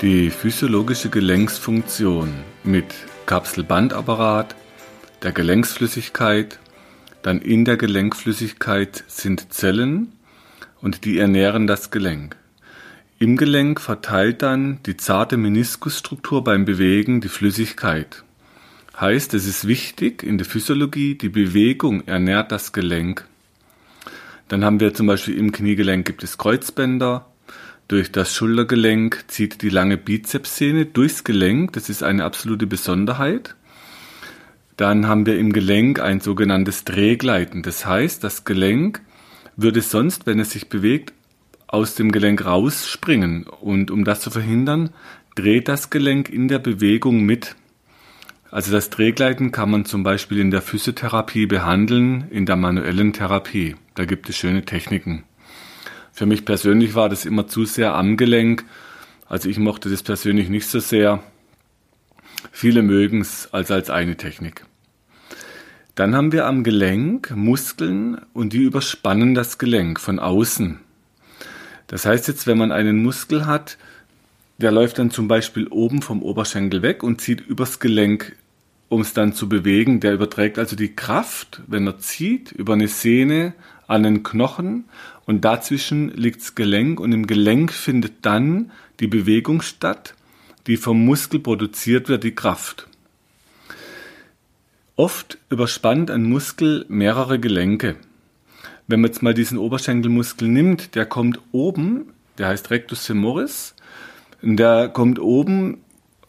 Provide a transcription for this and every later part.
Die physiologische Gelenksfunktion mit Kapselbandapparat, der Gelenksflüssigkeit, dann in der Gelenkflüssigkeit sind Zellen und die ernähren das Gelenk. Im Gelenk verteilt dann die zarte Meniskusstruktur beim Bewegen die Flüssigkeit. Heißt, es ist wichtig in der Physiologie, die Bewegung ernährt das Gelenk. Dann haben wir zum Beispiel im Kniegelenk gibt es Kreuzbänder, durch das Schultergelenk zieht die lange Bizepssehne durchs Gelenk. Das ist eine absolute Besonderheit. Dann haben wir im Gelenk ein sogenanntes Drehgleiten. Das heißt, das Gelenk würde sonst, wenn es sich bewegt, aus dem Gelenk rausspringen. Und um das zu verhindern, dreht das Gelenk in der Bewegung mit. Also das Drehgleiten kann man zum Beispiel in der Physiotherapie behandeln, in der manuellen Therapie. Da gibt es schöne Techniken. Für mich persönlich war das immer zu sehr am Gelenk. Also ich mochte das persönlich nicht so sehr. Viele mögen es als als eine Technik. Dann haben wir am Gelenk Muskeln und die überspannen das Gelenk von außen. Das heißt jetzt, wenn man einen Muskel hat, der läuft dann zum Beispiel oben vom Oberschenkel weg und zieht übers Gelenk, um es dann zu bewegen. Der überträgt also die Kraft, wenn er zieht, über eine Sehne an den Knochen und dazwischen liegt das Gelenk und im Gelenk findet dann die Bewegung statt, die vom Muskel produziert wird, die Kraft. Oft überspannt ein Muskel mehrere Gelenke. Wenn man jetzt mal diesen Oberschenkelmuskel nimmt, der kommt oben, der heißt Rectus femoris, der kommt oben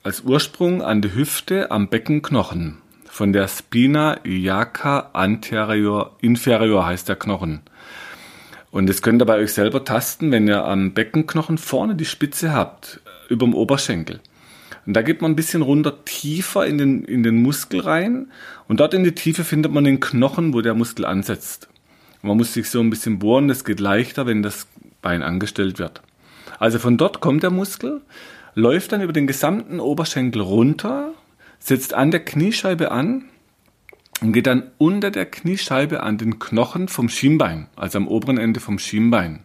als Ursprung an der Hüfte am Beckenknochen. Von der Spina iliaca anterior inferior heißt der Knochen. Und das könnt ihr bei euch selber tasten, wenn ihr am Beckenknochen vorne die Spitze habt, über dem Oberschenkel. Und da geht man ein bisschen runter tiefer in den, in den Muskel rein. Und dort in die Tiefe findet man den Knochen, wo der Muskel ansetzt. Und man muss sich so ein bisschen bohren, das geht leichter, wenn das Bein angestellt wird. Also von dort kommt der Muskel, läuft dann über den gesamten Oberschenkel runter, setzt an der Kniescheibe an und geht dann unter der Kniescheibe an den Knochen vom Schienbein, also am oberen Ende vom Schienbein.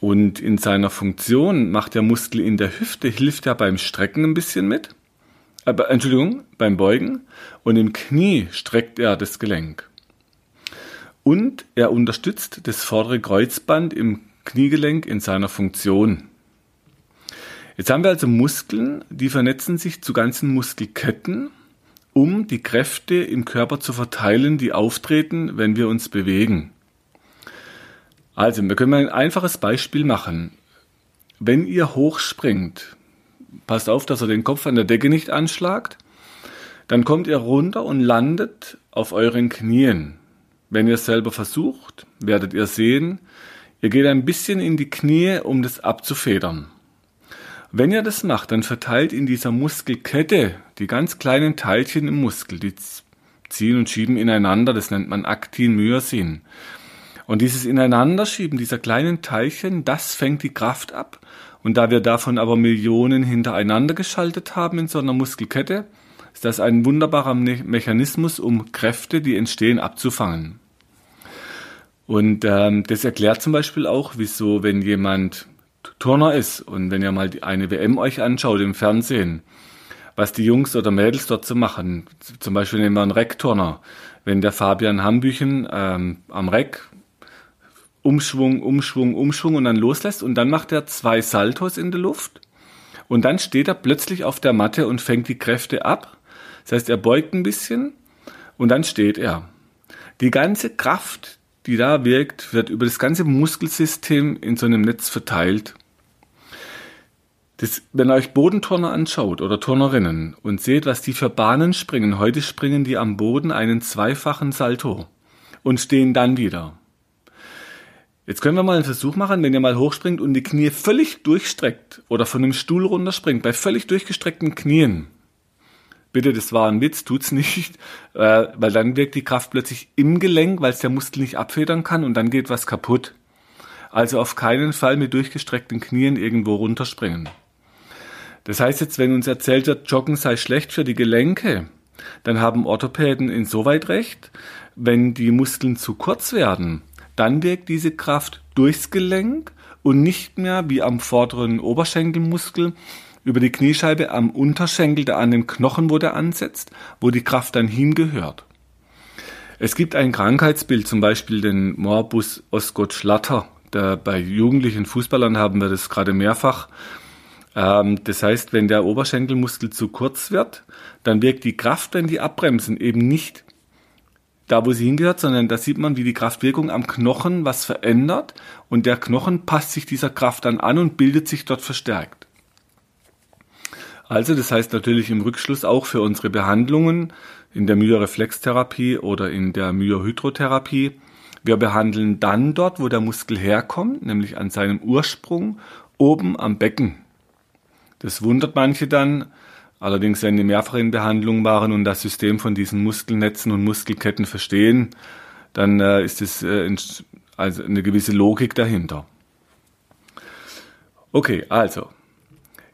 Und in seiner Funktion macht der Muskel in der Hüfte, hilft er beim Strecken ein bisschen mit. Aber, Entschuldigung, beim Beugen. Und im Knie streckt er das Gelenk. Und er unterstützt das vordere Kreuzband im Kniegelenk in seiner Funktion. Jetzt haben wir also Muskeln, die vernetzen sich zu ganzen Muskelketten um die Kräfte im Körper zu verteilen, die auftreten, wenn wir uns bewegen. Also, wir können mal ein einfaches Beispiel machen. Wenn ihr hochspringt, passt auf, dass ihr den Kopf an der Decke nicht anschlagt, dann kommt ihr runter und landet auf euren Knien. Wenn ihr es selber versucht, werdet ihr sehen, ihr geht ein bisschen in die Knie, um das abzufedern. Wenn ihr das macht, dann verteilt in dieser Muskelkette die ganz kleinen Teilchen im Muskel, die ziehen und schieben ineinander, das nennt man Aktin-Myosin. Und dieses Ineinanderschieben dieser kleinen Teilchen, das fängt die Kraft ab. Und da wir davon aber Millionen hintereinander geschaltet haben in so einer Muskelkette, ist das ein wunderbarer Mechanismus, um Kräfte, die entstehen, abzufangen. Und ähm, das erklärt zum Beispiel auch, wieso, wenn jemand Turner ist. Und wenn ihr mal eine WM euch anschaut im Fernsehen, was die Jungs oder Mädels dort so machen, zum Beispiel nehmen wir einen Reckturner. Wenn der Fabian Hambüchen ähm, am Reck Umschwung, Umschwung, Umschwung und dann loslässt und dann macht er zwei Saltos in der Luft und dann steht er plötzlich auf der Matte und fängt die Kräfte ab. Das heißt, er beugt ein bisschen und dann steht er. Die ganze Kraft, die da wirkt, wird über das ganze Muskelsystem in so einem Netz verteilt. Das, wenn ihr euch Bodenturner anschaut oder Turnerinnen und seht, was die für Bahnen springen, heute springen die am Boden einen zweifachen Salto und stehen dann wieder. Jetzt können wir mal einen Versuch machen, wenn ihr mal hochspringt und die Knie völlig durchstreckt oder von einem Stuhl runterspringt, bei völlig durchgestreckten Knien. Bitte, das war ein Witz, tut's nicht, äh, weil dann wirkt die Kraft plötzlich im Gelenk, weil es der Muskel nicht abfedern kann und dann geht was kaputt. Also auf keinen Fall mit durchgestreckten Knien irgendwo runterspringen. Das heißt jetzt, wenn uns erzählt wird, Joggen sei schlecht für die Gelenke, dann haben Orthopäden insoweit recht, wenn die Muskeln zu kurz werden, dann wirkt diese Kraft durchs Gelenk und nicht mehr wie am vorderen Oberschenkelmuskel über die Kniescheibe am Unterschenkel, der an dem Knochen, wo der ansetzt, wo die Kraft dann hingehört. Es gibt ein Krankheitsbild, zum Beispiel den Morbus Osgood-Schlatter. Bei jugendlichen Fußballern haben wir das gerade mehrfach. Ähm, das heißt, wenn der Oberschenkelmuskel zu kurz wird, dann wirkt die Kraft, wenn die abbremsen, eben nicht da, wo sie hingehört, sondern da sieht man, wie die Kraftwirkung am Knochen was verändert und der Knochen passt sich dieser Kraft dann an und bildet sich dort verstärkt. Also, das heißt natürlich im Rückschluss auch für unsere Behandlungen in der Myoreflextherapie oder in der Myohydrotherapie. Wir behandeln dann dort, wo der Muskel herkommt, nämlich an seinem Ursprung oben am Becken. Das wundert manche dann, Allerdings, wenn die mehrfach in Behandlung waren und das System von diesen Muskelnetzen und Muskelketten verstehen, dann äh, ist es äh, also eine gewisse Logik dahinter. Okay, also,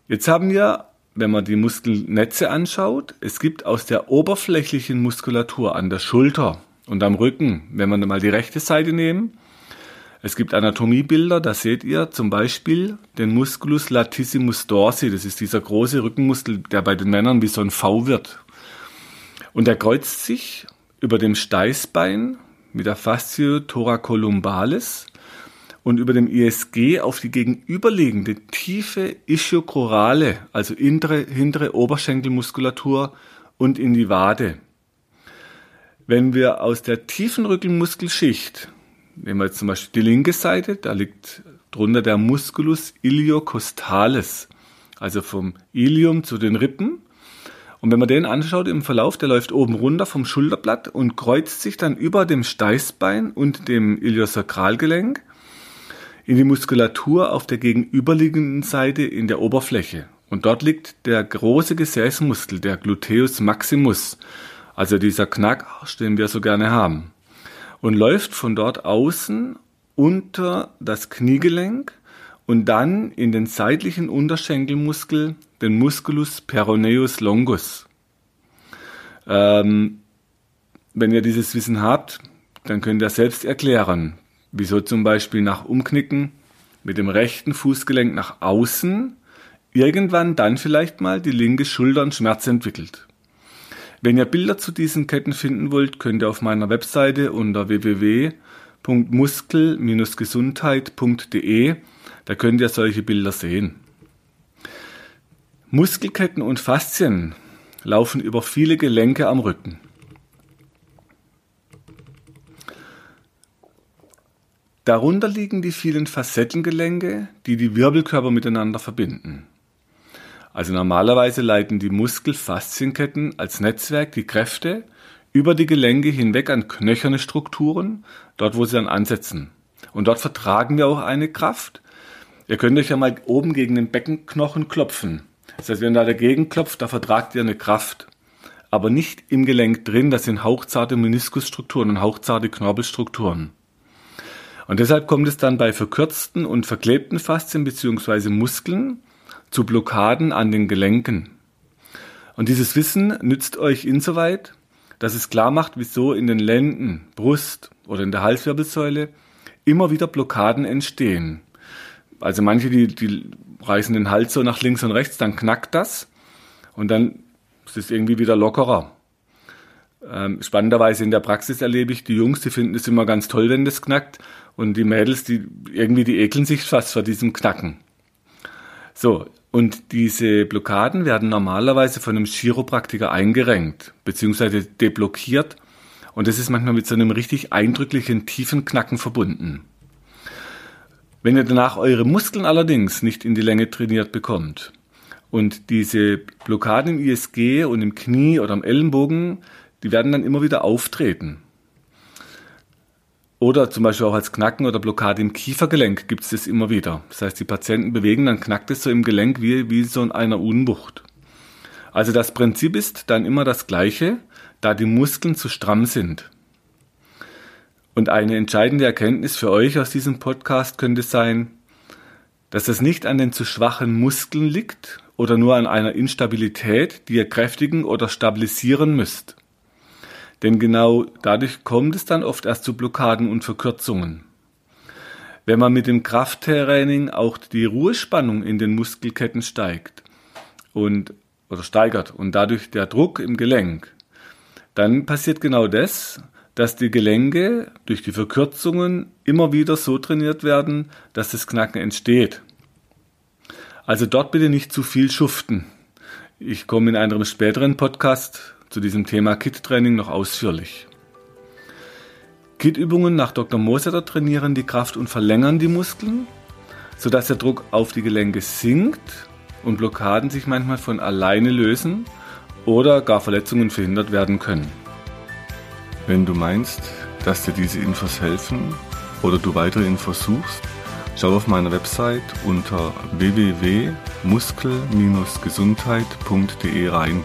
jetzt haben wir, wenn man die Muskelnetze anschaut, es gibt aus der oberflächlichen Muskulatur an der Schulter und am Rücken, wenn wir mal die rechte Seite nehmen, es gibt Anatomiebilder, da seht ihr zum Beispiel den Musculus latissimus dorsi. Das ist dieser große Rückenmuskel, der bei den Männern wie so ein V wird. Und der kreuzt sich über dem Steißbein mit der Fascio thoracolumbalis und über dem ISG auf die gegenüberliegende tiefe Ischiochorale, also hintere, hintere Oberschenkelmuskulatur und in die Wade. Wenn wir aus der tiefen Rückenmuskelschicht nehmen wir jetzt zum Beispiel die linke Seite, da liegt drunter der Musculus iliocostalis, also vom Ilium zu den Rippen. Und wenn man den anschaut im Verlauf, der läuft oben runter vom Schulterblatt und kreuzt sich dann über dem Steißbein und dem Iliosakralgelenk in die Muskulatur auf der gegenüberliegenden Seite in der Oberfläche. Und dort liegt der große Gesäßmuskel, der Gluteus maximus, also dieser Knackarsch, den wir so gerne haben und läuft von dort außen unter das Kniegelenk und dann in den seitlichen Unterschenkelmuskel, den Musculus peroneus longus. Ähm, wenn ihr dieses Wissen habt, dann könnt ihr selbst erklären, wieso zum Beispiel nach Umknicken mit dem rechten Fußgelenk nach außen irgendwann dann vielleicht mal die linke Schulter einen Schmerz entwickelt. Wenn ihr Bilder zu diesen Ketten finden wollt, könnt ihr auf meiner Webseite unter www.muskel-gesundheit.de, da könnt ihr solche Bilder sehen. Muskelketten und Faszien laufen über viele Gelenke am Rücken. Darunter liegen die vielen Facettengelenke, die die Wirbelkörper miteinander verbinden. Also normalerweise leiten die Muskelfaszienketten als Netzwerk die Kräfte über die Gelenke hinweg an knöcherne Strukturen, dort wo sie dann ansetzen. Und dort vertragen wir auch eine Kraft. Ihr könnt euch ja mal oben gegen den Beckenknochen klopfen. Das heißt, wenn da dagegen klopft, da vertragt ihr eine Kraft. Aber nicht im Gelenk drin, das sind hauchzarte Meniskusstrukturen und hauchzarte Knorpelstrukturen. Und deshalb kommt es dann bei verkürzten und verklebten Faszien bzw. Muskeln zu Blockaden an den Gelenken. Und dieses Wissen nützt euch insoweit, dass es klar macht, wieso in den Lenden, Brust oder in der Halswirbelsäule immer wieder Blockaden entstehen. Also manche, die, die reißen den Hals so nach links und rechts, dann knackt das und dann ist es irgendwie wieder lockerer. Ähm, spannenderweise in der Praxis erlebe ich, die Jungs, die finden es immer ganz toll, wenn das knackt und die Mädels, die irgendwie, die ekeln sich fast vor diesem Knacken. So, und diese Blockaden werden normalerweise von einem Chiropraktiker eingerenkt bzw. deblockiert. Und das ist manchmal mit so einem richtig eindrücklichen tiefen Knacken verbunden. Wenn ihr danach eure Muskeln allerdings nicht in die Länge trainiert bekommt und diese Blockaden im ISG und im Knie oder am Ellenbogen, die werden dann immer wieder auftreten. Oder zum Beispiel auch als Knacken oder Blockade im Kiefergelenk gibt es das immer wieder. Das heißt, die Patienten bewegen, dann knackt es so im Gelenk wie, wie so in einer Unwucht. Also das Prinzip ist dann immer das gleiche, da die Muskeln zu stramm sind. Und eine entscheidende Erkenntnis für euch aus diesem Podcast könnte sein, dass es nicht an den zu schwachen Muskeln liegt oder nur an einer Instabilität, die ihr kräftigen oder stabilisieren müsst. Denn genau dadurch kommt es dann oft erst zu Blockaden und Verkürzungen. Wenn man mit dem Krafttraining auch die Ruhespannung in den Muskelketten steigt und oder steigert und dadurch der Druck im Gelenk, dann passiert genau das, dass die Gelenke durch die Verkürzungen immer wieder so trainiert werden, dass das Knacken entsteht. Also dort bitte nicht zu viel schuften. Ich komme in einem späteren Podcast zu diesem Thema Kit-Training noch ausführlich. Kit-Übungen nach Dr. Mosetter trainieren die Kraft und verlängern die Muskeln, sodass der Druck auf die Gelenke sinkt und Blockaden sich manchmal von alleine lösen oder gar Verletzungen verhindert werden können. Wenn du meinst, dass dir diese Infos helfen oder du weitere Infos suchst, schau auf meiner Website unter www.muskel-gesundheit.de rein.